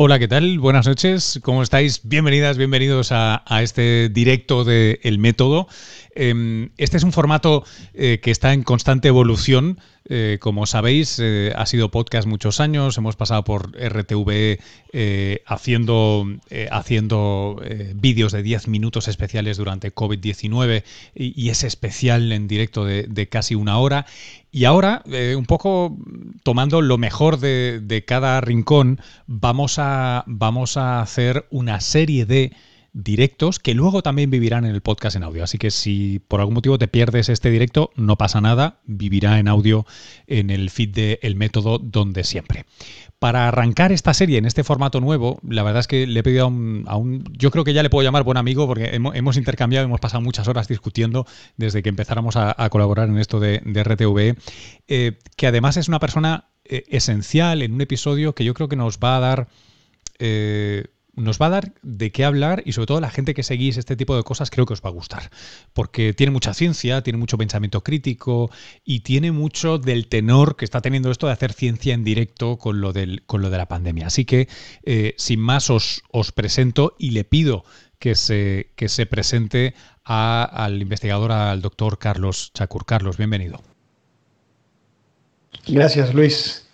Hola, ¿qué tal? Buenas noches, ¿cómo estáis? Bienvenidas, bienvenidos a, este directo de El Método. Em, este es un formato eh, que está en constante evolución. Eh, como sabéis, eh, ha sido podcast muchos años, hemos pasado por RTV haciendo, haciendo vídeos de 10 minutos especiales durante COVID-19 y, ese especial en directo de, casi una hora. Y ahora, un poco tomando lo mejor de, de cada rincón, vamos a, vamos a hacer una serie de directos que luego también vivirán en el podcast en audio. Así que si por algún motivo te pierdes este directo, no pasa nada, vivirá en audio en el feed de El Método donde siempre. Para arrancar esta serie en este formato nuevo, la verdad es que le he pedido a un, yo creo que ya le puedo llamar buen amigo porque hemos, intercambiado, hemos pasado muchas horas discutiendo desde que empezáramos a, colaborar en esto de, RTV, eh, que además es una persona eh, esencial en un episodio que yo creo que nos va a dar... Eh, nos va a dar de qué hablar y sobre todo la gente que seguís este tipo de cosas creo que os va a gustar, porque tiene mucha ciencia, tiene mucho pensamiento crítico y tiene mucho del tenor que está teniendo esto de hacer ciencia en directo con lo, del, con lo de la pandemia. Así que, eh, sin más, os, os, presento y le pido que se, que se presente al investigador, al doctor Carlos Chacur. Carlos, bienvenido. Gracias, Luis.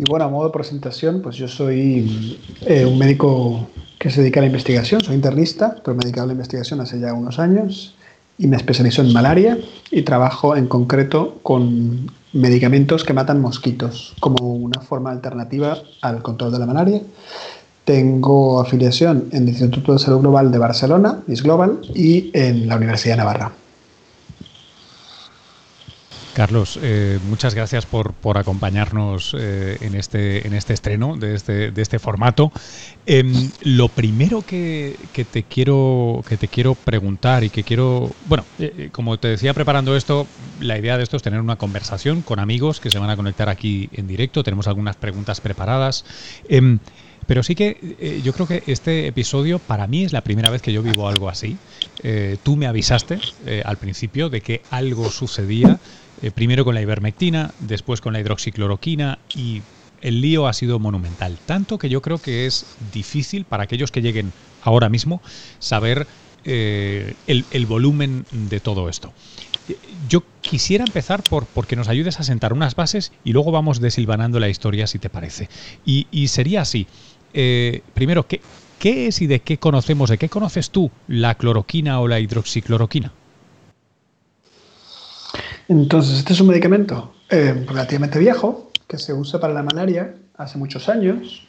Y bueno, a modo de presentación, pues yo soy eh, un médico que se dedica a la investigación, soy internista, pero me he a la investigación hace ya unos años y me especializo en malaria y trabajo en concreto con medicamentos que matan mosquitos como una forma alternativa al control de la malaria. Tengo afiliación en el Instituto de Salud Global de Barcelona, IS Global, y en la Universidad de Navarra. Carlos, eh, muchas gracias por, acompañarnos eh, en, este, en este estreno de este, de este formato. Em, lo primero que, te quiero, que te quiero preguntar y que quiero, bueno, eh, como te decía preparando esto, la idea de esto es tener una conversación con amigos que se van a conectar aquí en directo. Tenemos algunas preguntas preparadas. Em, pero sí que yo creo que este episodio para mí es la primera vez que yo vivo algo así. tú me avisaste al principio de que algo sucedía eh, primero con la ivermectina, después con la hidroxicloroquina y el lío ha sido monumental. Tanto que yo creo que es difícil para aquellos que lleguen ahora mismo saber eh, el, volumen de todo esto. Yo quisiera empezar por porque nos ayudes a sentar unas bases y luego vamos desilvanando la historia si te parece. Y, sería así. Eh, primero, ¿qué, ¿qué es y de qué conocemos, de qué conoces tú la cloroquina o la hidroxicloroquina? Entonces, este es un medicamento eh, relativamente viejo que se usa para la malaria hace muchos años.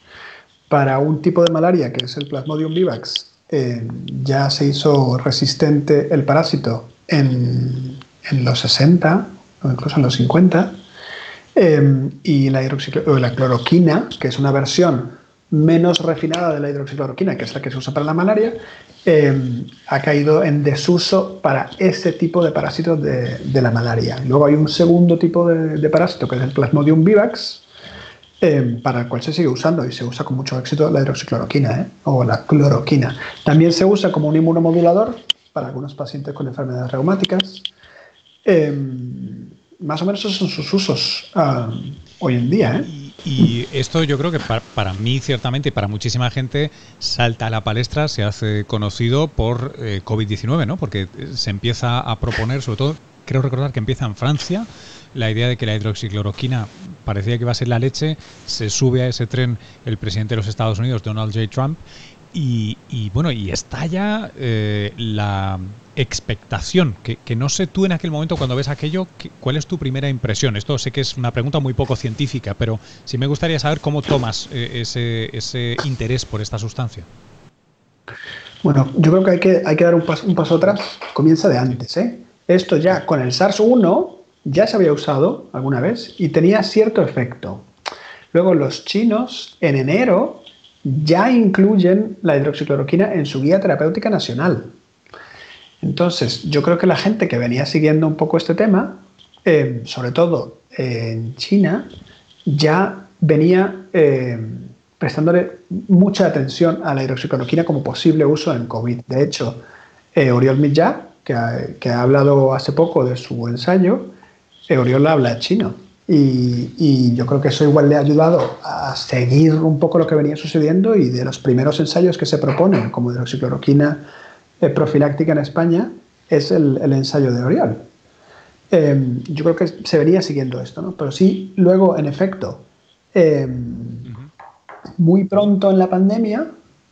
Para un tipo de malaria que es el Plasmodium vivax, eh, ya se hizo resistente el parásito en, los 60 o incluso en los 50. Eh, y la, la cloroquina, que es una versión menos refinada de la hidroxicloroquina, que es la que se usa para la malaria, em, ha caído en desuso para ese tipo de parásitos de, la malaria. Luego hay un segundo tipo de, parásito, que es el Plasmodium vivax, em, para el cual se sigue usando y se usa con mucho éxito la hidroxicloroquina ¿eh? o la cloroquina. También se usa como un inmunomodulador para algunos pacientes con enfermedades reumáticas. Em, más o menos esos son sus usos ah, hoy en día. ¿eh? Y esto yo creo que para, mí ciertamente y para muchísima gente salta a la palestra, se hace conocido por eh, COVID-19, ¿no? Porque se empieza a proponer, sobre todo, creo recordar que empieza en Francia, la idea de que la hidroxicloroquina parecía que iba a ser la leche, se sube a ese tren el presidente de los Estados Unidos, Donald J. Trump, y, bueno, y estalla eh, la expectación, que, no sé tú en aquel momento cuando ves aquello, ¿cuál es tu primera impresión? Esto sé que es una pregunta muy poco científica, pero sí me gustaría saber cómo tomas eh, ese, interés por esta sustancia. Bueno, yo creo que hay que, hay que dar un paso, un paso atrás, comienza de antes. ¿eh? Esto ya con el SARS-1 ya se había usado alguna vez y tenía cierto efecto. Luego los chinos en enero ya incluyen la hidroxicloroquina en su guía terapéutica nacional. Entonces, yo creo que la gente que venía siguiendo un poco este tema, eh, sobre todo en China, ya venía eh, prestándole mucha atención a la hidroxicloroquina como posible uso en COVID. De hecho, eh, Oriol Millá, que ha, hablado hace poco de su ensayo, Oriol habla chino Y, yo creo que eso igual le ha ayudado a seguir un poco lo que venía sucediendo y de los primeros ensayos que se proponen, como hidroxicloroquina eh, profiláctica en España, es el, ensayo de Oriol. Em, yo creo que se venía siguiendo esto, ¿no? Pero sí, luego, en efecto, em, muy pronto en la pandemia,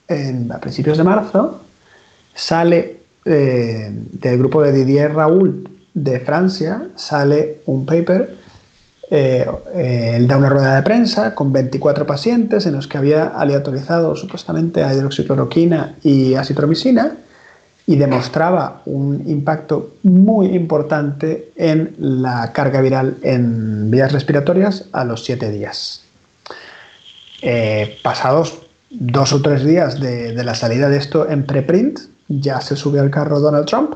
en, a principios de marzo, sale eh, del grupo de Didier Raoult de Francia, sale un paper eh, eh, él da una rueda de prensa con 24 pacientes en los que había aleatorizado supuestamente hidroxicloroquina y acitromicina y demostraba un impacto muy importante en la carga viral en vías respiratorias a los 7 días. Eh, pasados dos o tres días de, de la salida de esto en preprint, ya se sube al carro Donald Trump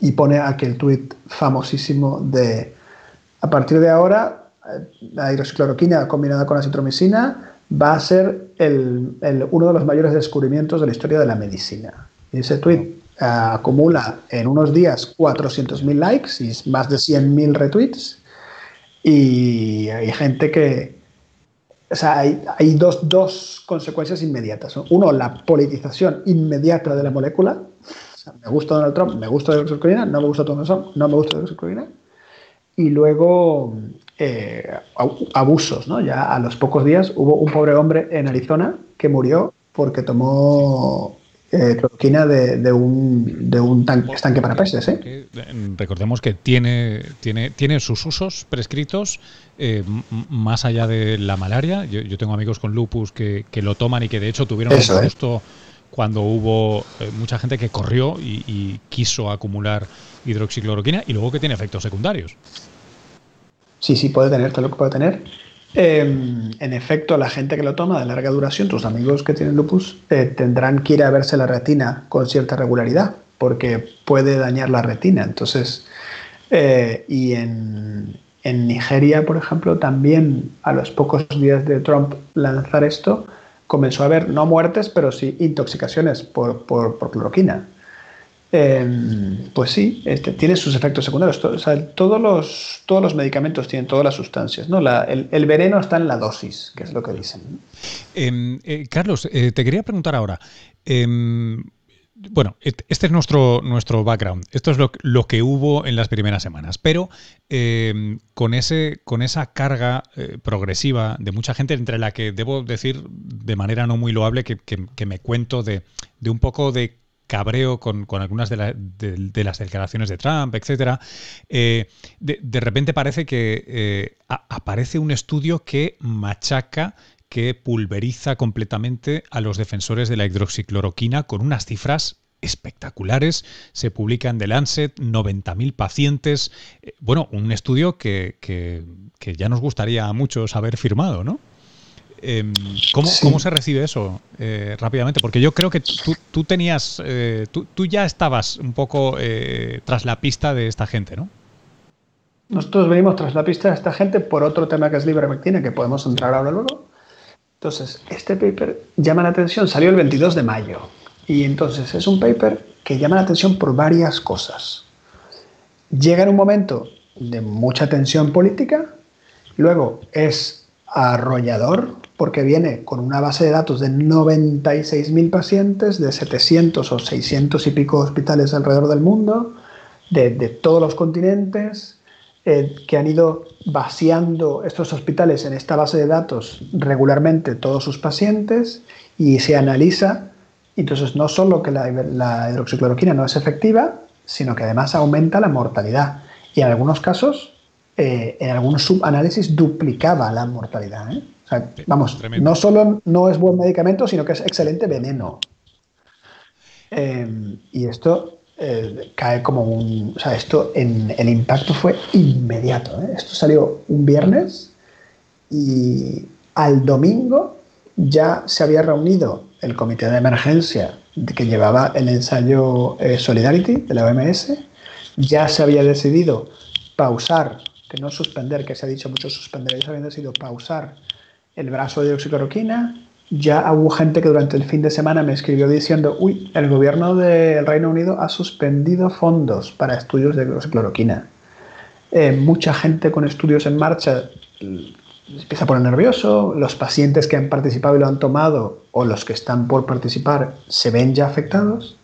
y pone aquel tuit famosísimo de a partir de ahora, eh, la hidroxicloroquina combinada con la citromicina va a ser uno de los mayores descubrimientos de la historia de la medicina. Y ese tweet eh, acumula en unos días 400.000 likes y más de 100.000 retweets. Y hay gente que... O sea, hay, dos, consecuencias inmediatas. Uno, la politización inmediata de la molécula. me gusta Donald Trump, me gusta la hidroxicloroquina, no me gusta Donald Trump, no me gusta la hidroxicloroquina y luego eh, abusos, ¿no? Ya a los pocos días hubo un pobre hombre en Arizona que murió porque tomó eh, cloroquina de, un, de un estanque para peces. ¿eh? ¿eh? Recordemos que tiene, tiene, tiene sus usos prescritos más allá de la malaria. Yo, tengo amigos con lupus que, lo toman y que de hecho tuvieron un gusto cuando hubo mucha gente que corrió y quiso acumular hidroxicloroquina y luego que tiene efectos secundarios. Sí, sí, puede tener, todo lo que puede tener. Em, en efecto, la gente que lo toma de larga duración, tus amigos que tienen lupus, eh, tendrán que ir a verse la retina con cierta regularidad, porque puede dañar la retina. Entonces, eh, y en, Nigeria, por ejemplo, también a los pocos días de Trump lanzar esto, comenzó a haber no muertes, pero sí intoxicaciones por, por, por cloroquina. Em, pues sí, este, tiene sus efectos secundarios. todos, los, todos los medicamentos tienen todas las sustancias. ¿no? el, veneno está en la dosis, que es lo que dicen. Em, eh, Carlos, eh, te quería preguntar ahora. Em, bueno, este es nuestro, nuestro background. Esto es lo, lo que hubo en las primeras semanas. Pero con, ese, con esa carga eh, progresiva de mucha gente, entre la que debo decir de manera no muy loable que, me cuento de, de un poco de cabreo con, algunas de, las declaraciones de Trump, etcétera, eh, de, repente parece que eh, aparece un estudio que machaca que pulveriza completamente a los defensores de la hidroxicloroquina con unas cifras espectaculares. Se publica en The Lancet, 90.000 pacientes. Eh, bueno, un estudio que, que, ya nos gustaría mucho saber firmado, ¿no? Em, ¿cómo, se recibe eso eh, rápidamente? Porque yo creo que tú, tenías, eh, tú, ya estabas un poco eh, tras la pista de esta gente, ¿no? Nosotros venimos tras la pista de esta gente por otro tema que es ivermectina, que podemos entrar ahora luego. Entonces, este paper llama la atención, salió el 22 de mayo. Y entonces es un paper que llama la atención por varias cosas. Llega en un momento de mucha tensión política, luego es arrollador porque viene con una base de datos de 96.000 pacientes, de 700 o 600 y pico hospitales alrededor del mundo, de, todos los continentes, eh, que han ido vaciando estos hospitales en esta base de datos regularmente todos sus pacientes y se analiza. Entonces, no solo que la, la hidroxicloroquina no es efectiva, sino que además aumenta la mortalidad. Y en algunos casos eh, en algunos subanálisis duplicaba la mortalidad. ¿eh? Vamos, no solo no es buen medicamento, sino que es excelente veneno. Eh, y esto cae como un... O sea, esto en, el impacto fue inmediato. Esto salió un viernes y al domingo ya se había reunido el comité de emergencia que llevaba el ensayo Solidarity de la OMS, ya se había decidido pausar que no suspender, que se ha dicho mucho suspender, ellos habían decidido pausar el brazo de oxicloroquina. Ya hubo gente que durante el fin de semana me escribió diciendo, uy, el gobierno del Reino Unido ha suspendido fondos para estudios de oxicloroquina. eh, mucha gente con estudios en marcha empieza a poner nervioso, los pacientes que han participado y lo han tomado o los que están por participar se ven ya afectados.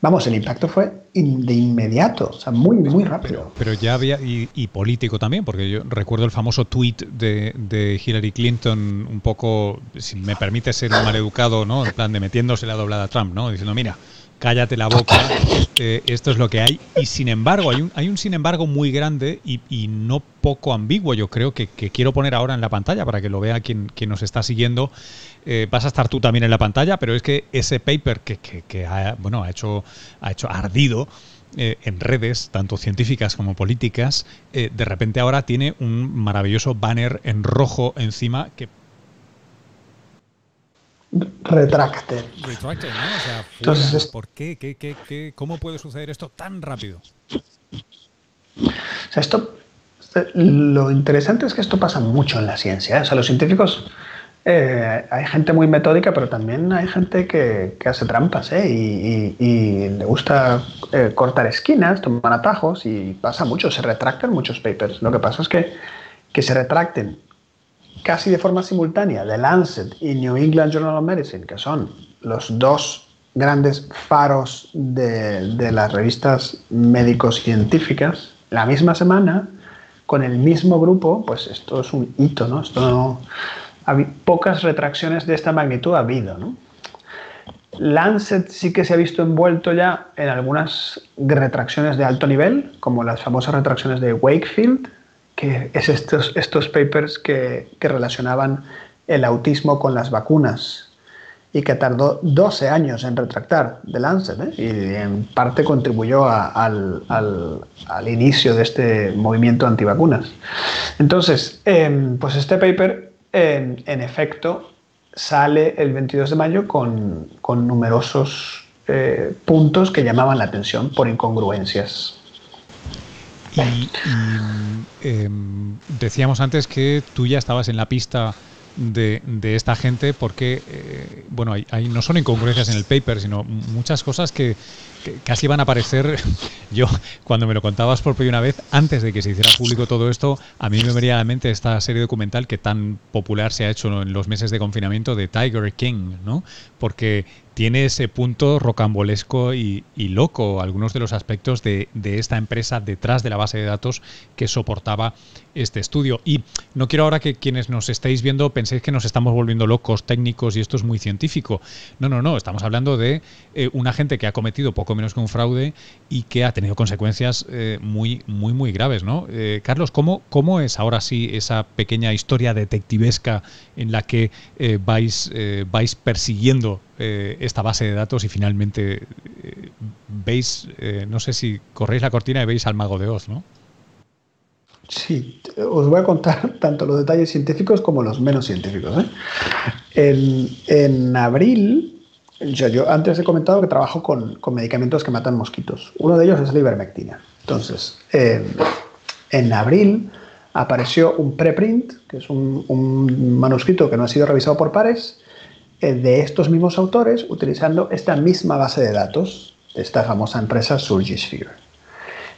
Vamos, el impacto fue de inmediato, o sea, muy, muy rápido. Pero, ya había, y, político también, porque yo recuerdo el famoso tweet de, de, Hillary Clinton, un poco, si me permite ser un maleducado, ¿no? En plan de metiéndose la doblada a Trump, ¿no? Diciendo, mira, cállate la boca, eh, esto es lo que hay. Y sin embargo, hay un, hay un sin embargo muy grande y, no poco ambiguo, yo creo, que, quiero poner ahora en la pantalla para que lo vea quien, quien nos está siguiendo. Eh, vas a estar tú también en la pantalla, pero es que ese paper que, que, ha, bueno, ha, hecho, ha hecho ardido eh, en redes, tanto científicas como políticas, de repente ahora tiene un maravilloso banner en rojo encima que retracte. Retracte, ¿no? O sea, Entonces, ¿por qué? ¿Qué, qué, qué? ¿Cómo puede suceder esto tan rápido? O sea, esto, lo interesante es que esto pasa mucho en la ciencia. ¿eh? O sea, los científicos, eh, hay gente muy metódica, pero también hay gente que, que hace trampas ¿eh? y, y, le gusta eh, cortar esquinas, tomar atajos y pasa mucho, se retractan muchos papers. Lo que pasa es que, que se retracten casi de forma simultánea The Lancet y New England Journal of Medicine, que son los dos grandes faros de, las revistas médicos científicas, la misma semana, con el mismo grupo, pues esto es un hito, ¿no? Esto no, pocas retracciones de esta magnitud ha habido, ¿no? Lancet sí que se ha visto envuelto ya en algunas retracciones de alto nivel, como las famosas retracciones de Wakefield, que es estos, estos papers que, que, relacionaban el autismo con las vacunas y que tardó 12 años en retractar de Lancet ¿eh? y en parte contribuyó al, al, al, inicio de este movimiento antivacunas. Entonces, em, pues este paper en, en, efecto sale el 22 de mayo con, con numerosos eh, puntos que llamaban la atención por incongruencias. Y, em, decíamos antes que tú ya estabas en la pista de, esta gente porque, eh, bueno, hay, no son incongruencias en el paper, sino muchas cosas que, casi van a aparecer. Yo, cuando me lo contabas por primera vez, antes de que se hiciera público todo esto, a mí me venía a la mente esta serie documental que tan popular se ha hecho en los meses de confinamiento de Tiger King, ¿no? Porque tiene ese punto rocambolesco y, loco, algunos de los aspectos de, esta empresa detrás de la base de datos que soportaba este estudio. Y no quiero ahora que quienes nos estáis viendo penséis que nos estamos volviendo locos técnicos y esto es muy científico. No, no, no, estamos hablando de eh, una gente que ha cometido poco menos que un fraude y que ha tenido consecuencias eh, muy, muy, muy graves, ¿no? Eh, Carlos, ¿cómo, ¿cómo es ahora sí esa pequeña historia detectivesca en la que vais, vais persiguiendo eh, esta base de datos y finalmente eh, veis, eh, no sé si corréis la cortina y veis al mago de Oz, ¿no? Sí, os voy a contar tanto los detalles científicos como los menos científicos. En, abril, yo, antes he comentado que trabajo con, medicamentos que matan mosquitos. Uno de ellos es la ivermectina. Entonces, en abril apareció un preprint, que es un, manuscrito que no ha sido revisado por pares, de estos mismos autores utilizando esta misma base de datos de esta famosa empresa Surgisphere.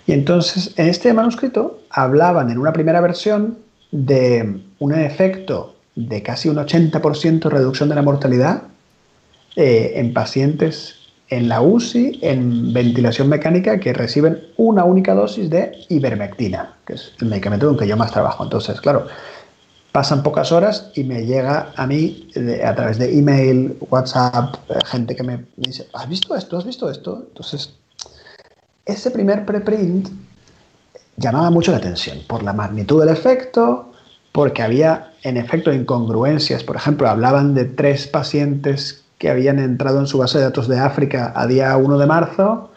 Y entonces, en este manuscrito hablaban en una primera versión de un efecto de casi un 80% reducción de la mortalidad eh, en pacientes en la UCI, en ventilación mecánica, que reciben una única dosis de ivermectina, que es el medicamento con que yo más trabajo. Entonces, claro, pasan pocas horas y me llega a mí a través de email, WhatsApp, eh, gente que me dice, ¿has visto esto? ¿Has visto esto? Entonces, ese primer preprint llamaba mucho la atención por la magnitud del efecto, porque había en efecto incongruencias. Por ejemplo, hablaban de tres pacientes que habían entrado en su base de datos de África a día 1 de marzo,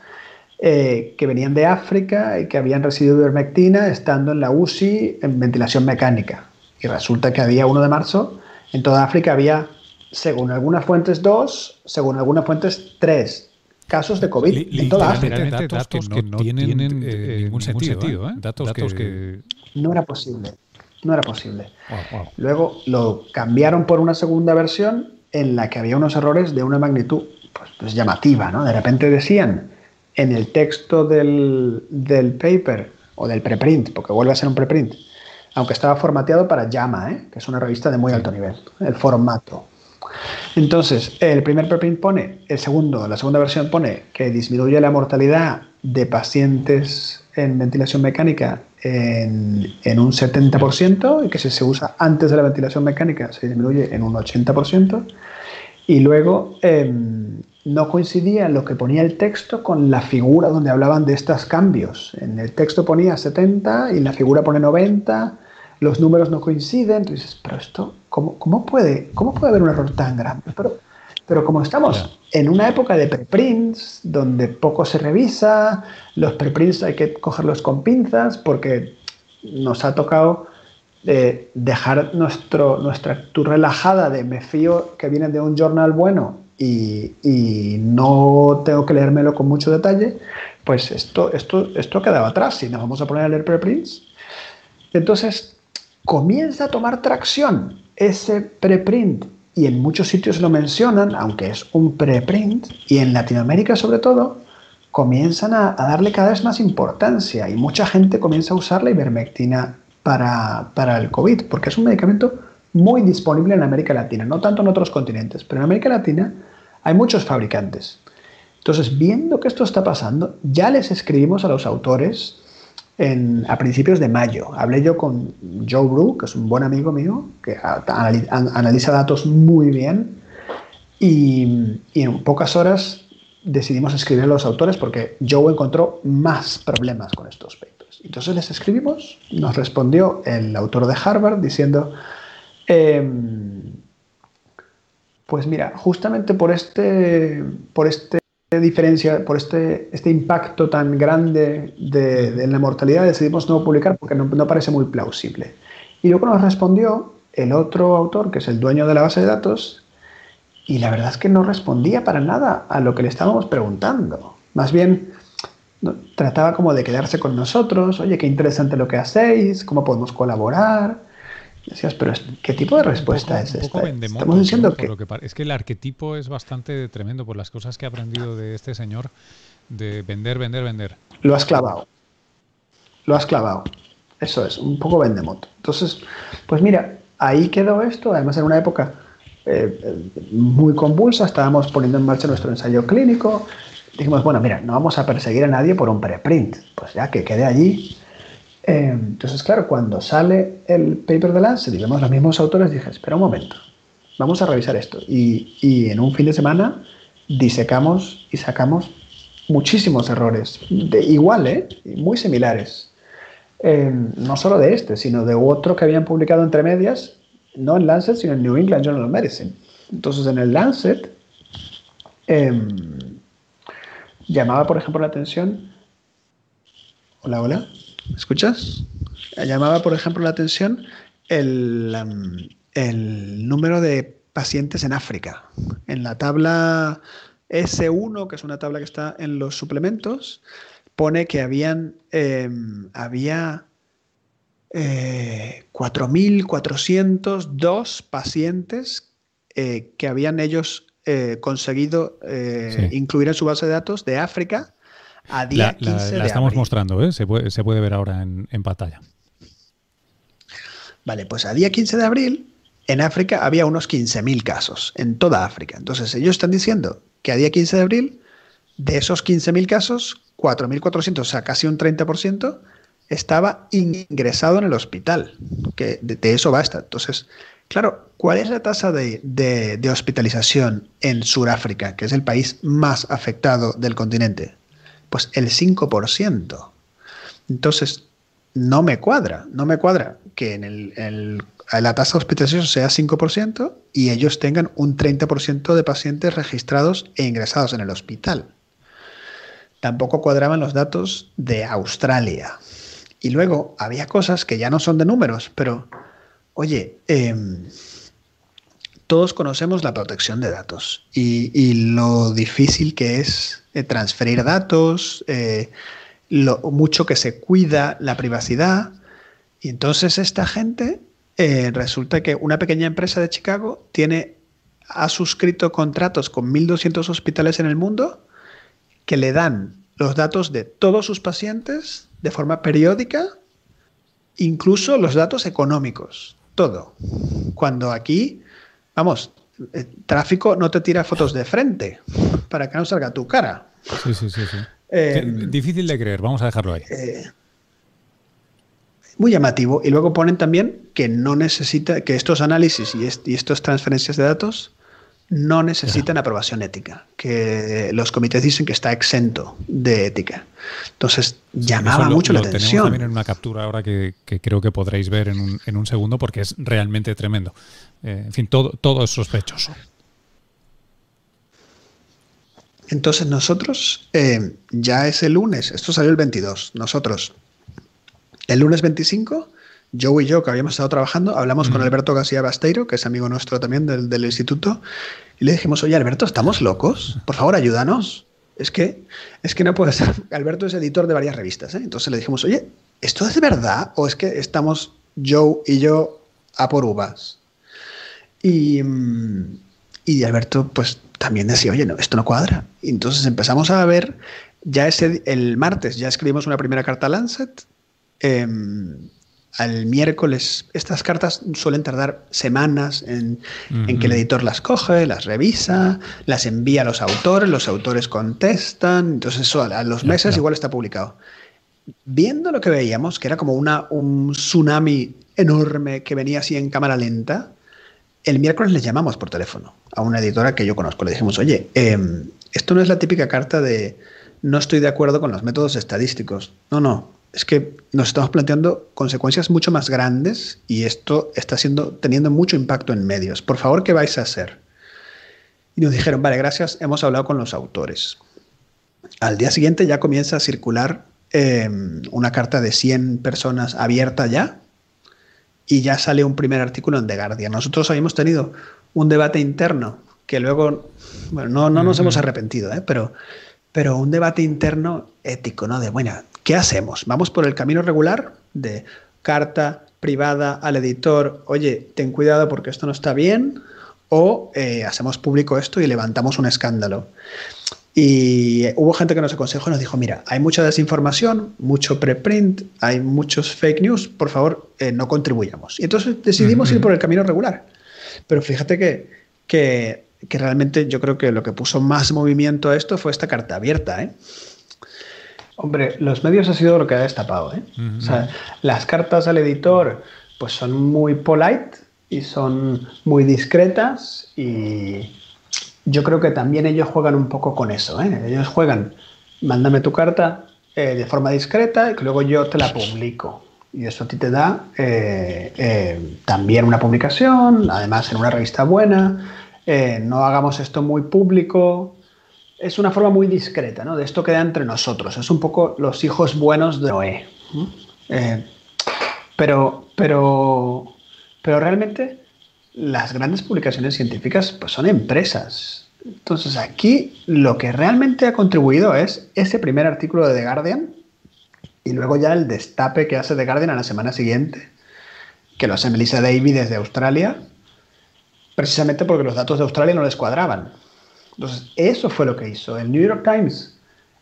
eh, que venían de África y que habían recibido ivermectina estando en la UCI en ventilación mecánica. Y resulta que había 1 de marzo, en toda África había, según algunas fuentes, dos, según algunas fuentes, tres casos de COVID en toda África. Datos, que no, tienen, eh, eh, ningún sentido. ¿eh? Datos, que... No era posible. No era posible. Luego lo cambiaron por una segunda versión en la que había unos errores de una magnitud pues, pues llamativa. ¿no? De repente decían en el texto del, del paper o del preprint, porque vuelve a ser un preprint, aunque estaba formateado para Llama, ¿eh? que es una revista de muy alto nivel, el formato. Entonces, el primer preprint pone, el segundo, la segunda versión pone que disminuye la mortalidad de pacientes en ventilación mecánica en, en un 70% y que si se usa antes de la ventilación mecánica se disminuye en un 80%. Y luego em, no coincidía lo que ponía el texto con la figura donde hablaban de estos cambios. En el texto ponía 70 y la figura pone 90, los números no coinciden. Entonces, pero esto, ¿cómo, cómo puede, ¿cómo puede haber un error tan grande? Pero, pero como estamos en una época de preprints, donde poco se revisa, los preprints hay que cogerlos con pinzas, porque nos ha tocado eh, dejar nuestro, nuestra actitud relajada de me fío que viene de un journal bueno y, y, no tengo que leérmelo con mucho detalle, pues esto, esto, esto quedaba atrás y nos vamos a poner a leer preprints. Entonces comienza a tomar tracción ese preprint y en muchos sitios lo mencionan, aunque es un preprint, y en Latinoamérica sobre todo, comienzan a, darle cada vez más importancia y mucha gente comienza a usar la ivermectina para, para el COVID, porque es un medicamento muy disponible en América Latina, no tanto en otros continentes, pero en América Latina hay muchos fabricantes. Entonces, viendo que esto está pasando, ya les escribimos a los autores a principios de mayo. Hablé yo con Joe Brew, que es un buen amigo mío, que analiza datos muy bien, y, en pocas horas decidimos escribir a los autores porque Joe encontró más problemas con estos papers. Entonces les escribimos, nos respondió el autor de Harvard diciendo, em, pues mira, justamente por este, por este diferencia, por este, este impacto tan grande de, la mortalidad, decidimos no publicar porque no, no, parece muy plausible. Y luego nos respondió el otro autor, que es el dueño de la base de datos, y la verdad es que no respondía para nada a lo que le estábamos preguntando. Más bien trataba como de quedarse con nosotros, oye, qué interesante lo que hacéis, cómo podemos colaborar. Decías, pero ¿qué tipo de respuesta es esta? Estamos diciendo que... Es que el arquetipo es bastante tremendo por las cosas que ha aprendido de este señor de vender, vender, vender. Lo has clavado. Lo has clavado. Eso es, un poco vendemoto. Entonces, pues mira, ahí quedó esto. Además, en una época eh, eh, muy convulsa, estábamos poniendo en marcha nuestro ensayo clínico. Dijimos, bueno, mira, no vamos a perseguir a nadie por un preprint. Pues ya que quede allí eh, entonces, claro, cuando sale el paper de Lancet y vemos los mismos autores, dije, espera un momento, vamos a revisar esto. Y, en un fin de semana disecamos y sacamos muchísimos errores, de igual, ¿eh? muy similares. Eh, no solo de este, sino de otro que habían publicado entre medias, no en Lancet, sino en New England Journal of Medicine. Entonces, en el Lancet em, llamaba, por ejemplo, la atención. Hola, hola. ¿Me escuchas? Llamaba, por ejemplo, la atención el, número de pacientes en África. En la tabla S1, que es una tabla que está en los suplementos, pone que habían, em, había 4.402 eh, pacientes eh, que habían ellos eh, conseguido incluir en su base de datos de África a día la, la, estamos mostrando, ¿eh? se, puede, se puede ver ahora en, en, pantalla. Vale, pues a día 15 de abril en África había unos 15.000 casos, en toda África. Entonces ellos están diciendo que a día 15 de abril, de esos 15.000 casos, 4.400, o sea, casi un 30%, estaba ingresado en el hospital, que de, de eso basta. Entonces, claro, ¿cuál es la tasa de, de, de hospitalización en Sudáfrica, que es el país más afectado del continente? Pues el 5%. Entonces, no me cuadra, no me cuadra que en el, la tasa de hospitalización sea 5% y ellos tengan un 30% de pacientes registrados e ingresados en el hospital. Tampoco cuadraban los datos de Australia. Y luego había cosas que ya no son de números, pero, oye, em, todos conocemos la protección de datos y, lo difícil que es eh, transferir datos, eh, lo mucho que se cuida la privacidad. Y entonces esta gente eh, resulta que una pequeña empresa de Chicago tiene, ha suscrito contratos con 1.200 hospitales en el mundo que le dan los datos de todos sus pacientes de forma periódica, incluso los datos económicos, todo. Cuando aquí, vamos, el tráfico no te tira fotos de frente para que no salga tu cara. Sí, sí, sí. sí. Eh, difícil de creer, vamos a dejarlo ahí. Eh, muy llamativo. Y luego ponen también que no necesita, que estos análisis y, est y estas transferencias de datos no necesitan aprobación ética, que los comités dicen que está exento de ética. Entonces, llamaba mucho la atención. Tenemos también en una captura ahora que, creo que podréis ver en un, en un, segundo porque es realmente tremendo. Eh, en fin, todo, todo es sospechoso. Entonces nosotros, eh, ya es el lunes, esto salió el 22, nosotros, el lunes 25 Joe y yo, que habíamos estado trabajando, hablamos con Alberto García Basteiro, que es amigo nuestro también del, instituto, y le dijimos, oye, Alberto, ¿estamos locos? Por favor, ayúdanos. Es que, es que no puede ser. Alberto es editor de varias revistas, ¿eh? Entonces le dijimos, oye, ¿esto es verdad o es que estamos Joe y yo a por uvas? Y, mm, y Alberto, pues también decía, oye, no, esto no cuadra. Y entonces empezamos a ver, ya ese, el martes ya escribimos una primera carta a Lancet. Em, al miércoles. Estas cartas suelen tardar semanas en, que el editor las coge, las revisa, las envía a los autores, los autores contestan, entonces eso a, los meses igual está publicado. Viendo lo que veíamos, que era como una, un tsunami enorme que venía así en cámara lenta, el miércoles le llamamos por teléfono a una editora que yo conozco. Le dijimos, oye, em, esto no es la típica carta de no estoy de acuerdo con los métodos estadísticos. No, no, es que nos estamos planteando consecuencias mucho más grandes y esto está siendo, teniendo mucho impacto en medios. Por favor, ¿qué vais a hacer? Y nos dijeron, vale, gracias, hemos hablado con los autores. Al día siguiente ya comienza a circular em, una carta de 100 personas abierta ya y ya sale un primer artículo en The Guardian. Nosotros habíamos tenido un debate interno que luego, bueno, no, no nos hemos arrepentido, ¿eh? pero, pero un debate interno ético, ¿no? De, bueno, ¿Qué hacemos? ¿Vamos por el camino regular de carta privada al editor, oye, ten cuidado porque esto no está bien? ¿O eh, hacemos público esto y levantamos un escándalo? Y hubo gente que nos aconsejó y nos dijo, mira, hay mucha desinformación, mucho preprint, hay muchos fake news, por favor, eh, no contribuyamos. Y entonces decidimos ir por el camino regular. Pero fíjate que, que, que, realmente yo creo que lo que puso más movimiento a esto fue esta carta abierta. ¿eh? Hombre, los medios ha sido lo que ha destapado. ¿eh? o sea, las cartas al editor pues son muy polite y son muy discretas y yo creo que también ellos juegan un poco con eso. ¿eh? Ellos juegan, mándame tu carta eh, de forma discreta y luego yo te la publico. Y eso a ti te da eh, también una publicación, además en una revista buena. no hagamos esto muy público, es una forma muy discreta, ¿no? De esto queda entre nosotros. Es un poco los hijos buenos de Noé. Eh, pero, pero, pero realmente las grandes publicaciones científicas pues, son empresas. Entonces aquí lo que realmente ha contribuido es ese primer artículo de The Guardian y luego ya el destape que hace The Guardian a la semana siguiente, que lo hace Melissa Davy desde Australia, precisamente porque los datos de Australia no les cuadraban. Entonces, eso fue lo que hizo. El New York Times,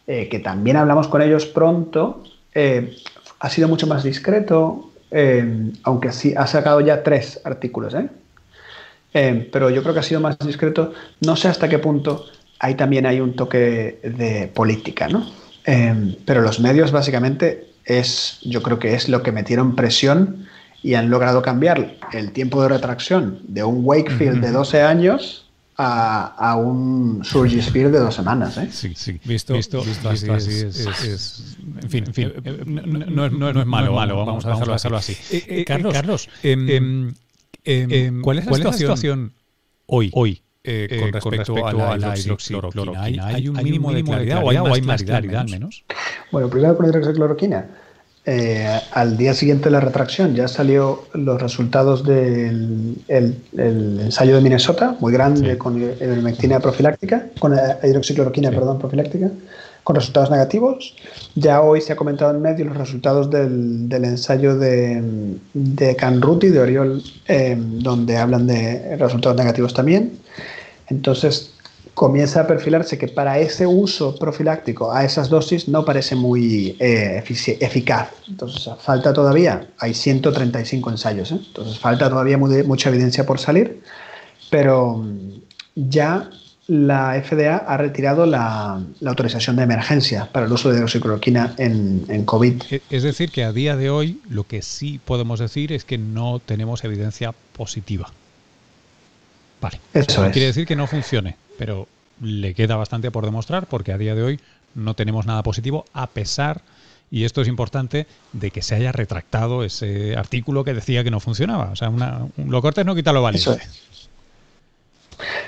eh, que también hablamos con ellos pronto, eh, ha sido mucho más discreto, eh, aunque sí ha sacado ya tres artículos. pero yo creo que ha sido más discreto. No sé hasta qué punto ahí también hay un toque de política, ¿no? pero los medios básicamente es, yo creo que es lo que metieron presión y han logrado cambiar el tiempo de retracción de un Wakefield de 12 años a, un Surgisphere de dos semanas. ¿eh? Sí, sí. Visto, visto, visto, así, es, En fin, en fin eh, no, es malo, malo vamos, a dejarlo, así. Eh, eh, Carlos, Carlos em, em, ¿cuál es la situación, hoy? hoy con, respecto a la, hidroxicloroquina. ¿Hay, un mínimo de claridad, o hay más claridad, al menos? Bueno, primero con hidroxicloroquina. Eh, al día siguiente de la retracción ya salió los resultados del el, ensayo de Minnesota, muy grande, con ivermectina profiláctica, con eh, hidroxicloroquina, perdón, profiláctica, con resultados negativos. Ya hoy se ha comentado en medio los resultados del, del ensayo de, de Canruti, de Oriol, eh, donde hablan de resultados negativos también. Entonces, comienza a perfilarse que para ese uso profiláctico a esas dosis no parece muy eh, eficaz. Entonces, falta todavía, hay 135 ensayos, ¿eh? entonces falta todavía mucha evidencia por salir, pero mm, ya la FDA ha retirado la, autorización de emergencia para el uso de hidroxicloroquina en, en, COVID. E, es decir, que a día de hoy lo que sí podemos decir es que no tenemos evidencia positiva. Vale. Eso quiere decir que no funcione, pero le queda bastante por demostrar porque a día de hoy no tenemos nada positivo a pesar, y esto es importante, de que se haya retractado ese artículo que decía que no funcionaba. O sea, una, lo cortes no quita lo valiente. O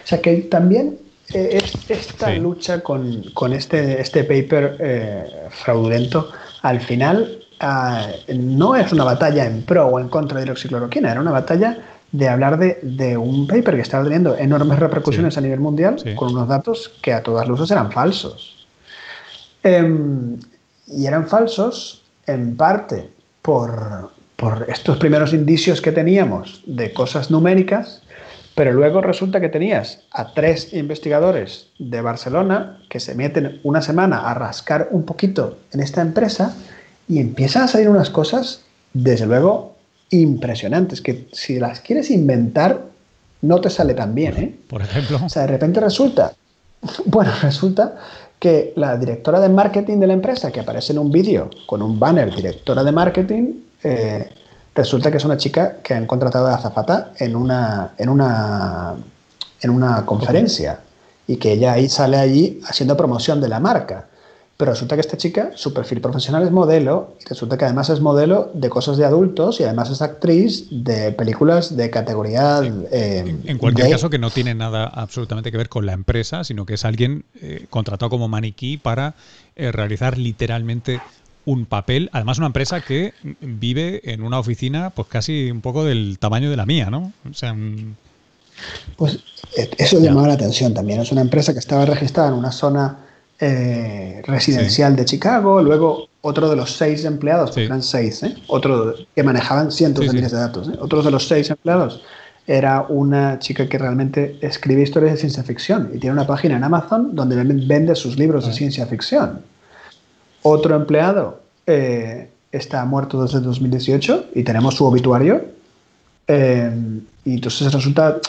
sea que también eh, esta lucha con, este, este paper eh, fraudulento, al final ah, no es una batalla en pro o en contra de hidroxicloroquina, era una batalla de hablar de, un paper que estaba teniendo enormes repercusiones a nivel mundial con unos datos que a todas luces eran falsos. Em, y eran falsos en parte por, por estos primeros indicios que teníamos de cosas numéricas, pero luego resulta que tenías a tres investigadores de Barcelona que se meten una semana a rascar un poquito en esta empresa y empiezan a salir unas cosas, desde luego, impresionantes que si las quieres inventar no te sale tan bien, ¿eh? Por ejemplo. O sea, de repente resulta, bueno, resulta que la directora de marketing de la empresa, que aparece en un vídeo con un banner directora de marketing, eh, resulta que es una chica que han contratado de azafata en una, en una, en una conferencia y que ella ahí sale allí haciendo promoción de la marca. Pero resulta que esta chica, su perfil profesional es modelo, y resulta que además es modelo de cosas de adultos y además es actriz de películas de categoría. Eh, en cualquier caso, que no tiene nada absolutamente que ver con la empresa, sino que es alguien eh, contratado como maniquí para eh, realizar literalmente un papel. Además, una empresa que vive en una oficina, pues casi un poco del tamaño de la mía, ¿no? O sea. Pues eso llamaba la atención también. Es una empresa que estaba registrada en una zona eh, residencial de Chicago, luego otro de los seis empleados, eran seis, ¿eh? otro que manejaban cientos de miles de datos, ¿eh? otro de los seis empleados era una chica que realmente escribe historias de ciencia ficción y tiene una página en Amazon donde vende sus libros de ah. ciencia ficción. Otro empleado está muerto desde 2018 y tenemos su obituario. y entonces resulta,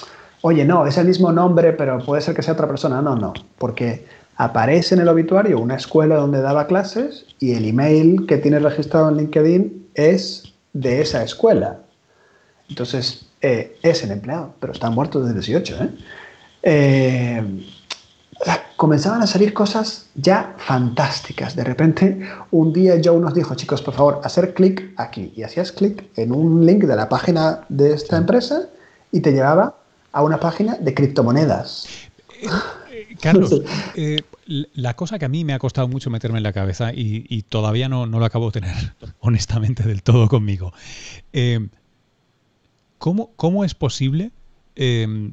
oye, no, es el mismo nombre, pero puede ser que sea otra persona. No, no, porque aparece en el obituario una escuela donde daba clases y el email que tiene registrado en LinkedIn es de esa escuela. Entonces, eh, es el empleado, pero está muerto desde 18. ¿eh? Eh, comenzaban a salir cosas ya fantásticas. De repente, un día Joe nos dijo, chicos, por favor, hacer clic aquí. Y hacías clic en un link de la página de esta empresa y te llevaba a una página de criptomonedas. Carlos, eh, la cosa que a mí me ha costado mucho meterme en la cabeza y, todavía no, lo acabo de tener honestamente del todo conmigo. Eh, ¿cómo, es posible eh,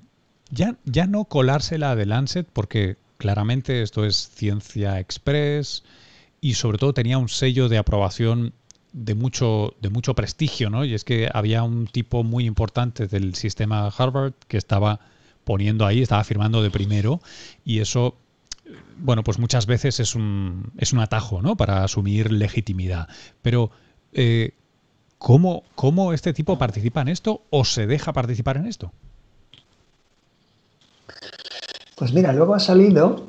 ya, ya no colársela de Lancet? Porque claramente esto es ciencia express y sobre todo tenía un sello de aprobación de mucho, de mucho prestigio, ¿no? Y es que había un tipo muy importante del sistema Harvard que estaba poniendo ahí, estaba firmando de primero y eso, bueno, pues muchas veces es un, es un atajo, ¿no? Para asumir legitimidad. Pero, eh, ¿cómo, ¿cómo este tipo participa en esto o se deja participar en esto? Pues mira, luego ha salido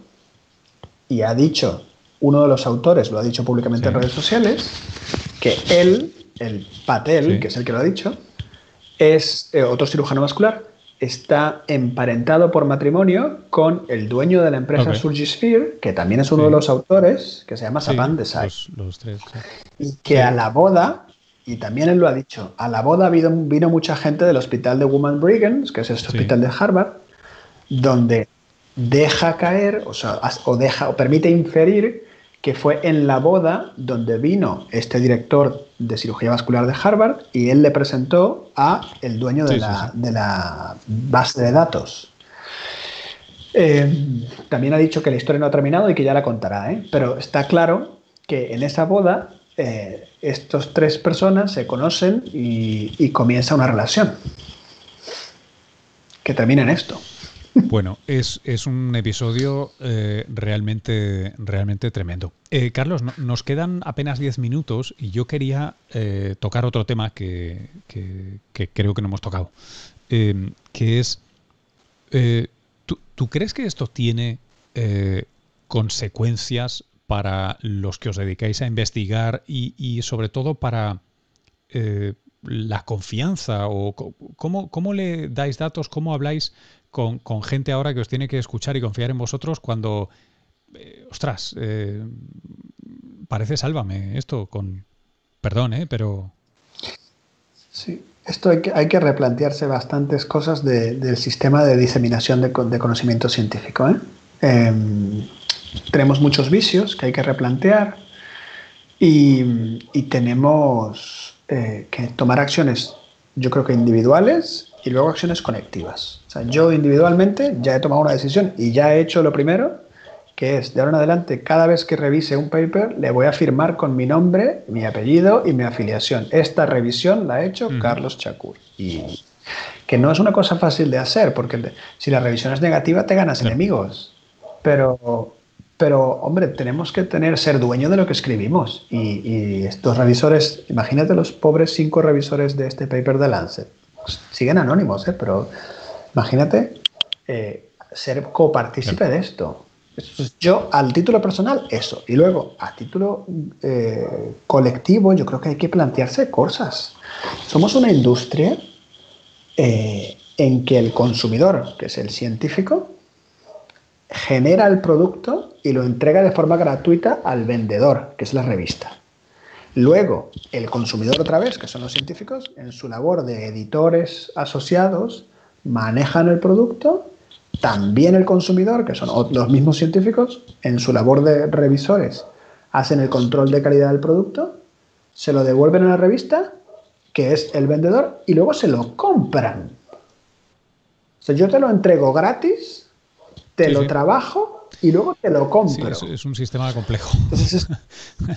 y ha dicho, uno de los autores lo ha dicho públicamente en redes sociales, que él, el Patel, que es el que lo ha dicho, es eh, otro cirujano vascular, está emparentado por matrimonio con el dueño de la empresa Surgisphere, que también es uno de los autores, que se llama Desai. Los, tres, y que a la boda, y también él lo ha dicho, a la boda vino, vino mucha gente del hospital de Woman Brigham, que es este hospital de Harvard, donde deja caer, o, sea, o, deja, o permite inferir que fue en la boda donde vino este director de cirugía vascular de Harvard y él le presentó a el dueño de, la, base de datos. Eh, también ha dicho que la historia no ha terminado y que ya la contará, ¿eh? pero está claro que en esa boda eh, estos tres personas se conocen y, y, comienza una relación que termina en esto. Bueno, es, un episodio eh, realmente, realmente tremendo. Eh, Carlos, nos quedan apenas 10 minutos y yo quería eh, tocar otro tema que, creo que no hemos tocado, que es, ¿tú, crees que esto tiene consecuencias para los que os dedicáis a investigar y, sobre todo para la confianza o cómo, cómo le dais datos, cómo habláis con, gente ahora que os tiene que escuchar y confiar en vosotros cuando, eh, ostras, eh, parece sálvame esto con, perdón, eh, pero... Sí, esto hay que, hay que replantearse bastantes cosas del sistema de diseminación de, conocimiento científico. Em, tenemos muchos vicios que hay que replantear y, y tenemos que tomar acciones, yo creo que individuales y luego acciones conectivas. O sea, yo individualmente ya he tomado una decisión y ya he hecho lo primero, que es de ahora en adelante, cada vez que revise un paper, le voy a firmar con mi nombre, mi apellido y mi afiliación. Esta revisión la ha hecho Carlos Chacur. Y que no es una cosa fácil de hacer, porque si la revisión es negativa, te ganas enemigos. Pero, pero, hombre, tenemos que tener, ser dueño de lo que escribimos. Y, y estos revisores, imagínate los pobres cinco revisores de este paper de Lancet siguen anónimos, ¿eh? pero imagínate eh, ser copartícipe de esto. Yo, al título personal, eso. Y luego, a título eh, colectivo, yo creo que hay que plantearse cosas. Somos una industria en que el consumidor, que es el científico, genera el producto y lo entrega de forma gratuita al vendedor, que es la revista. Luego, el consumidor otra vez, que son los científicos, en su labor de editores asociados, manejan el producto. También el consumidor, que son los mismos científicos, en su labor de revisores, hacen el control de calidad del producto, se lo devuelven a la revista, que es el vendedor, y luego se lo compran. O sea, yo te lo entrego gratis, te lo trabajo y luego te lo compro. Sí, es, un sistema complejo.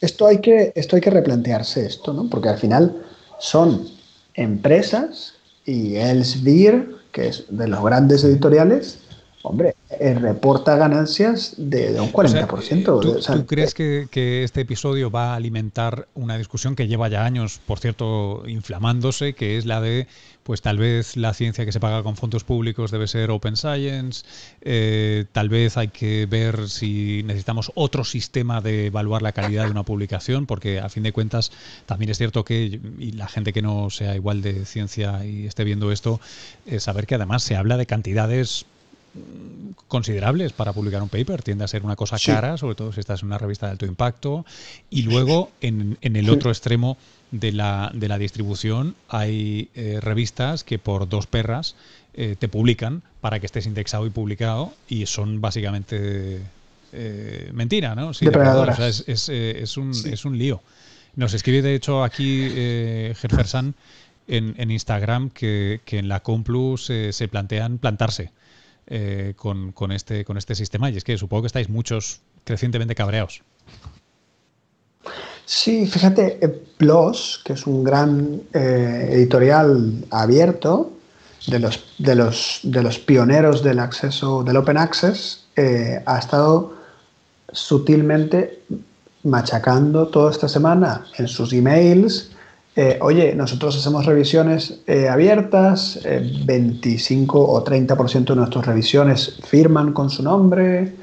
Esto hay que, esto hay que replantearse esto, ¿no? Porque al final son empresas y Elsevier, que es de los grandes editoriales, hombre, eh, reporta ganancias de, un 40%. ¿tú, crees que, que, este episodio va a alimentar una discusión que lleva ya años, por cierto, inflamándose, que es la de pues tal vez la ciencia que se paga con fondos públicos debe ser open science, eh, tal vez hay que ver si necesitamos otro sistema de evaluar la calidad de una publicación, porque a fin de cuentas también es cierto que, y la gente que no sea igual de ciencia y esté viendo esto, es saber que además se habla de cantidades considerables para publicar un paper. Tiende a ser una cosa cara, sobre todo si estás en una revista de alto impacto. Y luego, en, el otro extremo de la, de la distribución, hay eh, revistas que por dos perras eh, te publican para que estés indexado y publicado y son básicamente eh, mentira, ¿no? es, un, es un lío. Nos escribe, de hecho, aquí eh, en, en, Instagram que, que en la Complus se plantean plantarse eh, con, este, con este sistema y es que supongo que estáis muchos crecientemente cabreados. Sí, fíjate, eh, PLOS, que es un gran eh, editorial abierto de los, de, los, de los pioneros del acceso, del Open Access, ha estado sutilmente machacando toda esta semana en sus emails eh, oye, nosotros hacemos revisiones eh, abiertas, 25 eh, o 30% de nuestras revisiones firman con su nombre,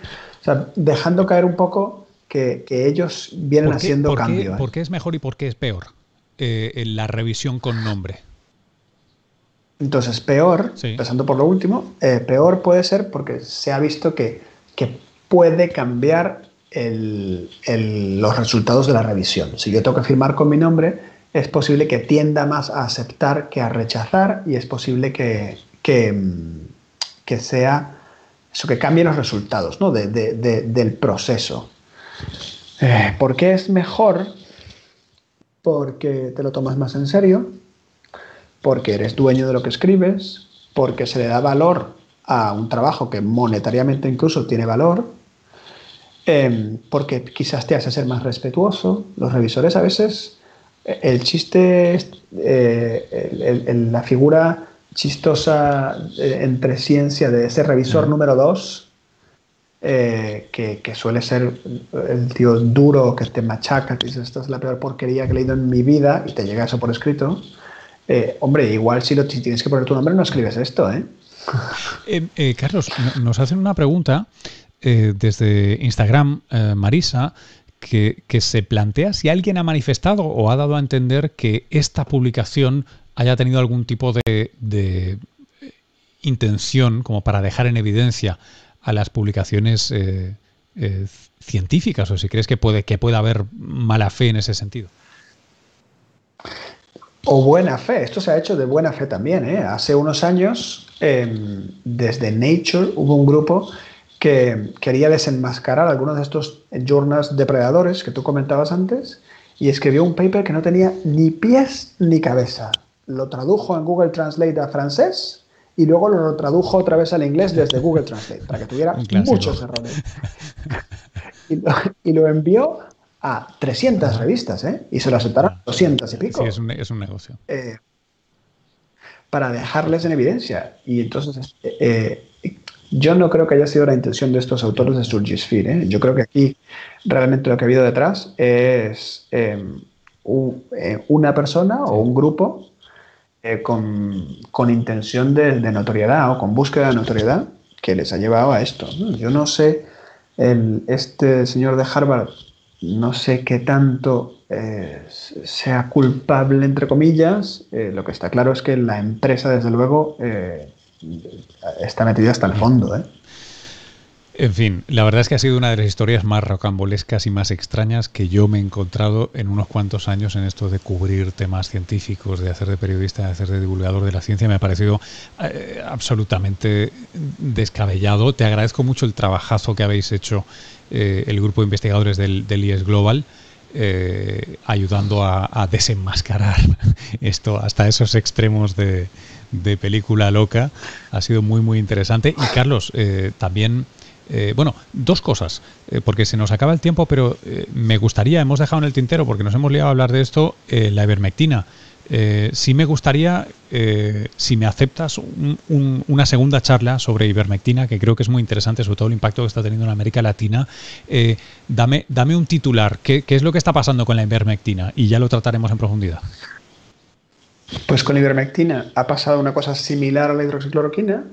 o sea, dejando caer un poco que, ellos vienen haciendo cambios. ¿Por qué es mejor y por qué es peor la revisión con nombre? Entonces, peor, empezando por lo último, peor puede ser porque se ha visto que, puede cambiar los resultados de la revisión. Si yo tengo que firmar con mi nombre, es posible que tienda más a aceptar que a rechazar y es posible que, que, sea eso que cambie los resultados ¿no? del proceso. Eh, ¿Por qué es mejor? Porque te lo tomas más en serio, porque eres dueño de lo que escribes, porque se le da valor a un trabajo que monetariamente incluso tiene valor, em, porque quizás te hace ser más respetuoso. Los revisores a veces el chiste eh, la figura chistosa eh, entre ciencia de ese revisor número 2 eh, que, suele ser el tío duro que te machaca, que dices, esta es la peor porquería que he leído en mi vida y te llega eso por escrito. Eh, hombre, igual si, lo, tienes que poner tu nombre no escribes esto, eh Carlos, nos hacen una pregunta desde Instagram, Marisa, que, se plantea si alguien ha manifestado o ha dado a entender que esta publicación haya tenido algún tipo de, intención como para dejar en evidencia a las publicaciones eh, eh, científicas o si crees que puede, que pueda haber mala fe en ese sentido. O buena fe, esto se ha hecho de buena fe también. ¿eh? Hace unos años, em, desde Nature, hubo un grupo que quería desenmascarar algunos de estos journals depredadores que tú comentabas antes y escribió un paper que no tenía ni pies ni cabeza. Lo tradujo en Google Translate a francés y luego lo tradujo otra vez al inglés desde Google Translate, para que tuviera muchos errores. y, lo, envió a 300 revistas, ¿eh? Y se lo aceptaron 200 y pico. Sí, es un, es un negocio. Eh, para dejarles en evidencia. Y entonces, eh, yo no creo que haya sido la intención de estos autores de Surgisphere. ¿eh? Yo creo que aquí realmente lo que ha habido detrás es una persona o un grupo eh, con, intención de, notoriedad o con búsqueda de notoriedad que les ha llevado a esto. Yo no sé, este señor de Harvard, no sé qué tanto eh, sea culpable, entre comillas. Eh, lo que está claro es que la empresa, desde luego, está metida hasta el fondo. En fin, la verdad es que ha sido una de las historias más rocambolescas y más extrañas que yo me he encontrado en unos cuantos años en esto de cubrir temas científicos, de hacer de periodista, de hacer de divulgador de la ciencia. Me ha parecido eh, absolutamente descabellado. Te agradezco mucho el trabajazo que habéis hecho eh, el grupo de investigadores del, IES Global. Eh, ayudando a, desenmascarar esto hasta esos extremos de, película loca. Ha sido muy, muy interesante. Y Carlos, también eh, bueno, dos cosas, eh, porque se nos acaba el tiempo, pero eh, me gustaría, hemos dejado en el tintero, porque nos hemos liado a hablar de esto, la ivermectina. sí me gustaría, si me aceptas, una segunda charla sobre ivermectina, que creo que es muy interesante, sobre todo el impacto que está teniendo en América Latina. dame, dame un titular, ¿qué, ¿qué es lo que está pasando con la ivermectina? Y ya lo trataremos en profundidad. Pues con ivermectina ha pasado una cosa similar a la hidroxicloroquina,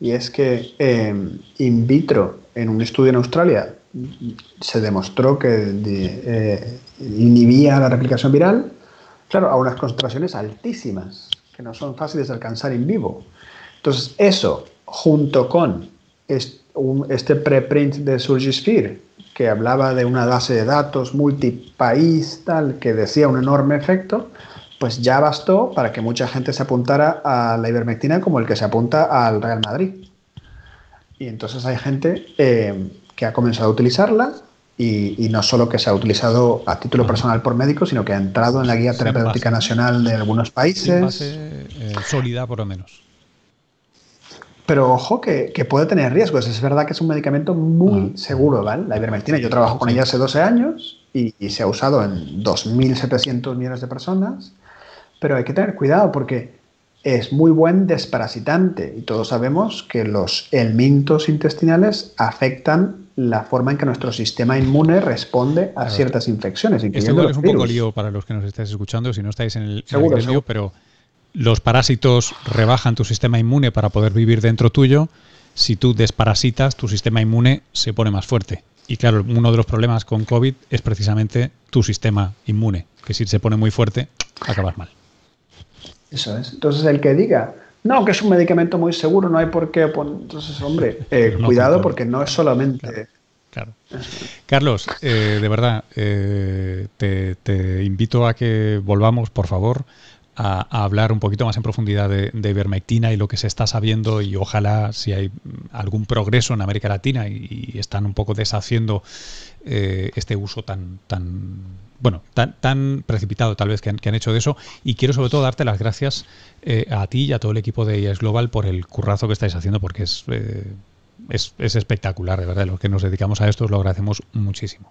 y es que em, in vitro, en un estudio en Australia, se demostró que eh, inhibía la replicación viral, claro, a unas concentraciones altísimas, que no son fáciles de alcanzar en vivo. Entonces, eso, junto con este preprint de Surgisphere, que hablaba de una base de datos multipaís, tal, que decía un enorme efecto, pues ya bastó para que mucha gente se apuntara a la ivermectina como el que se apunta al Real Madrid. Y entonces hay gente eh, que ha comenzado a utilizarla y, no solo que se ha utilizado a título personal por médicos, sino que ha entrado en la guía terapéutica nacional de algunos países. Base, eh, sólida, por lo menos. Pero ojo que, puede tener riesgos. Es verdad que es un medicamento muy ah. seguro, ¿vale? La ivermectina. Yo trabajo con ella hace 12 años y, y se ha usado en 2.700 millones de personas pero hay que tener cuidado porque es muy buen desparasitante y todos sabemos que los helmintos intestinales afectan la forma en que nuestro sistema inmune responde a ciertas infecciones. Esto es un poco lío para los que nos estáis escuchando si no estáis en el, en pero los parásitos rebajan tu sistema inmune para poder vivir dentro tuyo. Si tú desparasitas, tu sistema inmune se pone más fuerte. Y claro, uno de los problemas con COVID es precisamente tu sistema inmune, que si se pone muy fuerte, acabas mal. Eso es. Entonces, el que diga, no, que es un medicamento muy seguro, no hay por qué. Entonces, hombre, eh, cuidado porque no es solamente. Claro. Carlos, eh, de verdad, eh, te, invito a que volvamos, por favor, a, hablar un poquito más en profundidad de, de, ivermectina y lo que se está sabiendo y ojalá si hay algún progreso en América Latina y, están un poco deshaciendo este uso tan, tan bueno, tan, precipitado tal vez que han, hecho de eso. Y quiero sobre todo darte las gracias eh, a ti y a todo el equipo de IAS Global por el currazo que estáis haciendo, porque eh, es, es, espectacular, de verdad. Los que nos dedicamos a esto os lo agradecemos muchísimo.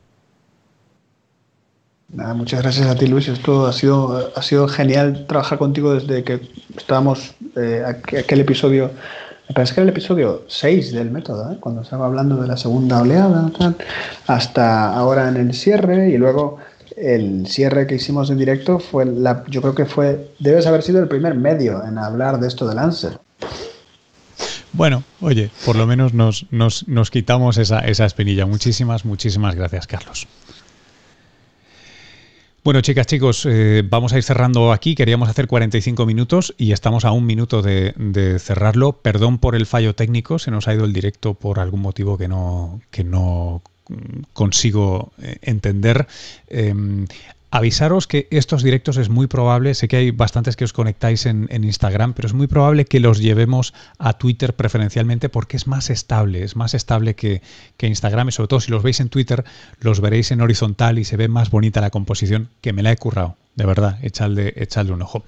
muchas gracias a ti, Luis. Esto ha sido, ha sido genial trabajar contigo desde que estábamos eh, aquel episodio. Me parece que era el episodio 6 del método, ¿eh? cuando estaba hablando de la segunda oleada, hasta ahora en el cierre y luego el cierre que hicimos en directo fue la, yo creo que fue, debes haber sido el primer medio en hablar de esto de Lancer. Bueno, oye, por lo menos nos, nos, nos quitamos esa, esa espinilla. Muchísimas, muchísimas gracias, Carlos. Bueno, chicas, chicos, eh, vamos a ir cerrando aquí. Queríamos hacer 45 minutos y estamos a un minuto de, cerrarlo. Perdón por el fallo técnico, se nos ha ido el directo por algún motivo que no, que no consigo eh, entender. Em, Avisaros que estos directos es muy probable, sé que hay bastantes que os conectáis en, Instagram, pero es muy probable que los llevemos a Twitter preferencialmente porque es más estable, es más estable que, que, Instagram y sobre todo si los veis en Twitter los veréis en horizontal y se ve más bonita la composición que me la he currado de verdad, echadle, echadle un ojo.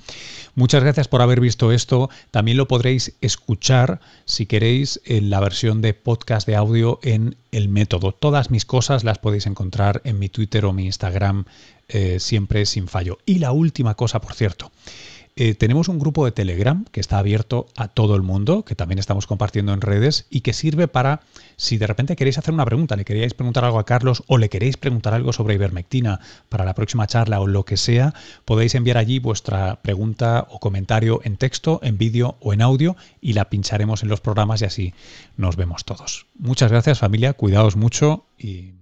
Muchas gracias por haber visto esto. También lo podréis escuchar, si queréis, en la versión de podcast de audio en el método. Todas mis cosas las podéis encontrar en mi Twitter o mi Instagram, eh, siempre sin fallo. Y la última cosa, por cierto. Eh, tenemos un grupo de Telegram que está abierto a todo el mundo, que también estamos compartiendo en redes y que sirve para, si de repente queréis hacer una pregunta, le queríais preguntar algo a Carlos o le queréis preguntar algo sobre ivermectina para la próxima charla o lo que sea, podéis enviar allí vuestra pregunta o comentario en texto, en vídeo o en audio y la pincharemos en los programas y así nos vemos todos. Muchas gracias familia, cuidaos mucho y